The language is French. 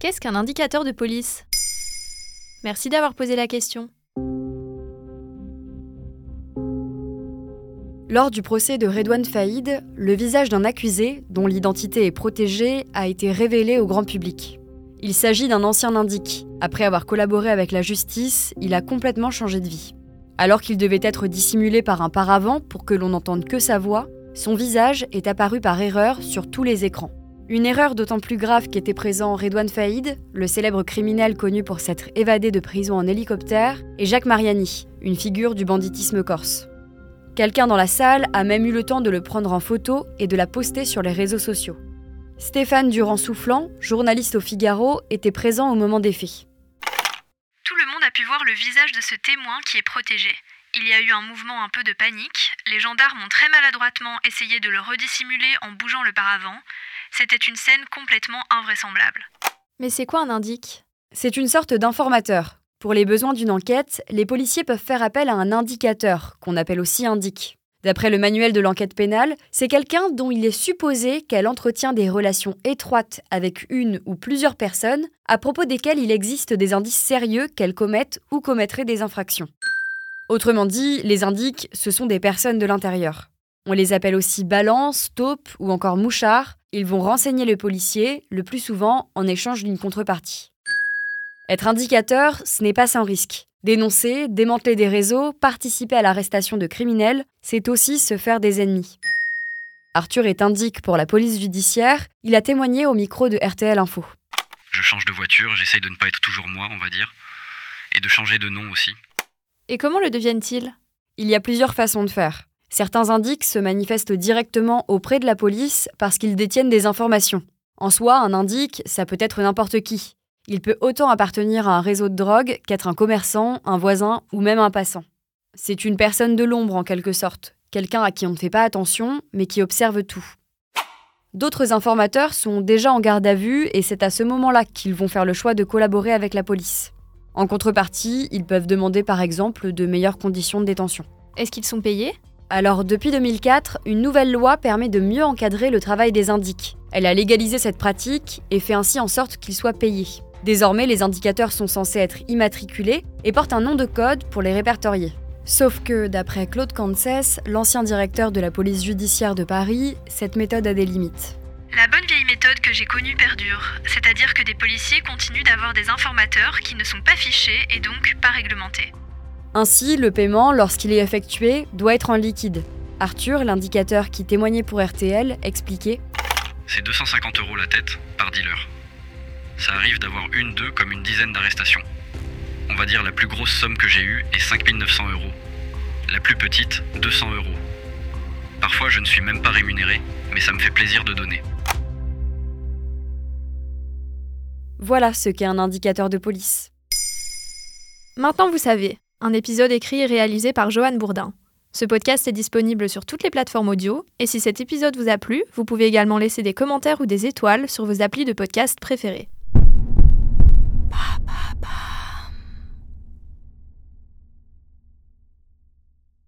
Qu'est-ce qu'un indicateur de police? Merci d'avoir posé la question. Lors du procès de Redouane Faïd, le visage d'un accusé, dont l'identité est protégée, a été révélé au grand public. Il s'agit d'un ancien indique. Après avoir collaboré avec la justice, il a complètement changé de vie. Alors qu'il devait être dissimulé par un paravent pour que l'on n'entende que sa voix, son visage est apparu par erreur sur tous les écrans. Une erreur d'autant plus grave qu'était présent Redouane Faïd, le célèbre criminel connu pour s'être évadé de prison en hélicoptère, et Jacques Mariani, une figure du banditisme corse. Quelqu'un dans la salle a même eu le temps de le prendre en photo et de la poster sur les réseaux sociaux. Stéphane Durand-Soufflant, journaliste au Figaro, était présent au moment des faits. Tout le monde a pu voir le visage de ce témoin qui est protégé. Il y a eu un mouvement un peu de panique. Les gendarmes ont très maladroitement essayé de le redissimuler en bougeant le paravent. C'était une scène complètement invraisemblable. Mais c'est quoi un indique C'est une sorte d'informateur. Pour les besoins d'une enquête, les policiers peuvent faire appel à un indicateur, qu'on appelle aussi indique. D'après le manuel de l'enquête pénale, c'est quelqu'un dont il est supposé qu'elle entretient des relations étroites avec une ou plusieurs personnes à propos desquelles il existe des indices sérieux qu'elles commettent ou commettraient des infractions. Autrement dit, les indiques, ce sont des personnes de l'intérieur. On les appelle aussi balance, taupe ou encore mouchard. Ils vont renseigner le policier, le plus souvent en échange d'une contrepartie. Être indicateur, ce n'est pas sans risque. Dénoncer, démanteler des réseaux, participer à l'arrestation de criminels, c'est aussi se faire des ennemis. Arthur est indique pour la police judiciaire, il a témoigné au micro de RTL Info. Je change de voiture, j'essaye de ne pas être toujours moi, on va dire, et de changer de nom aussi. Et comment le deviennent-ils? Il y a plusieurs façons de faire. Certains indiques se manifestent directement auprès de la police parce qu'ils détiennent des informations. En soi, un indique, ça peut être n'importe qui. Il peut autant appartenir à un réseau de drogue qu'être un commerçant, un voisin ou même un passant. C'est une personne de l'ombre en quelque sorte, quelqu'un à qui on ne fait pas attention mais qui observe tout. D'autres informateurs sont déjà en garde à vue et c'est à ce moment-là qu'ils vont faire le choix de collaborer avec la police. En contrepartie, ils peuvent demander par exemple de meilleures conditions de détention. Est-ce qu'ils sont payés? Alors depuis 2004, une nouvelle loi permet de mieux encadrer le travail des indiques. Elle a légalisé cette pratique et fait ainsi en sorte qu'ils soient payés. Désormais, les indicateurs sont censés être immatriculés et portent un nom de code pour les répertorier. Sauf que, d'après Claude Cancès, l'ancien directeur de la police judiciaire de Paris, cette méthode a des limites. La bonne vieille méthode que j'ai connue perdure, c'est-à-dire que des policiers continuent d'avoir des informateurs qui ne sont pas fichés et donc pas réglementés. Ainsi, le paiement, lorsqu'il est effectué, doit être en liquide. Arthur, l'indicateur qui témoignait pour RTL, expliquait C'est 250 euros la tête par dealer. Ça arrive d'avoir une, deux, comme une dizaine d'arrestations. On va dire la plus grosse somme que j'ai eue est 5900 euros. La plus petite, 200 euros. Parfois, je ne suis même pas rémunéré, mais ça me fait plaisir de donner. Voilà ce qu'est un indicateur de police. Maintenant vous savez, un épisode écrit et réalisé par Johan Bourdin. Ce podcast est disponible sur toutes les plateformes audio, et si cet épisode vous a plu, vous pouvez également laisser des commentaires ou des étoiles sur vos applis de podcast préférés.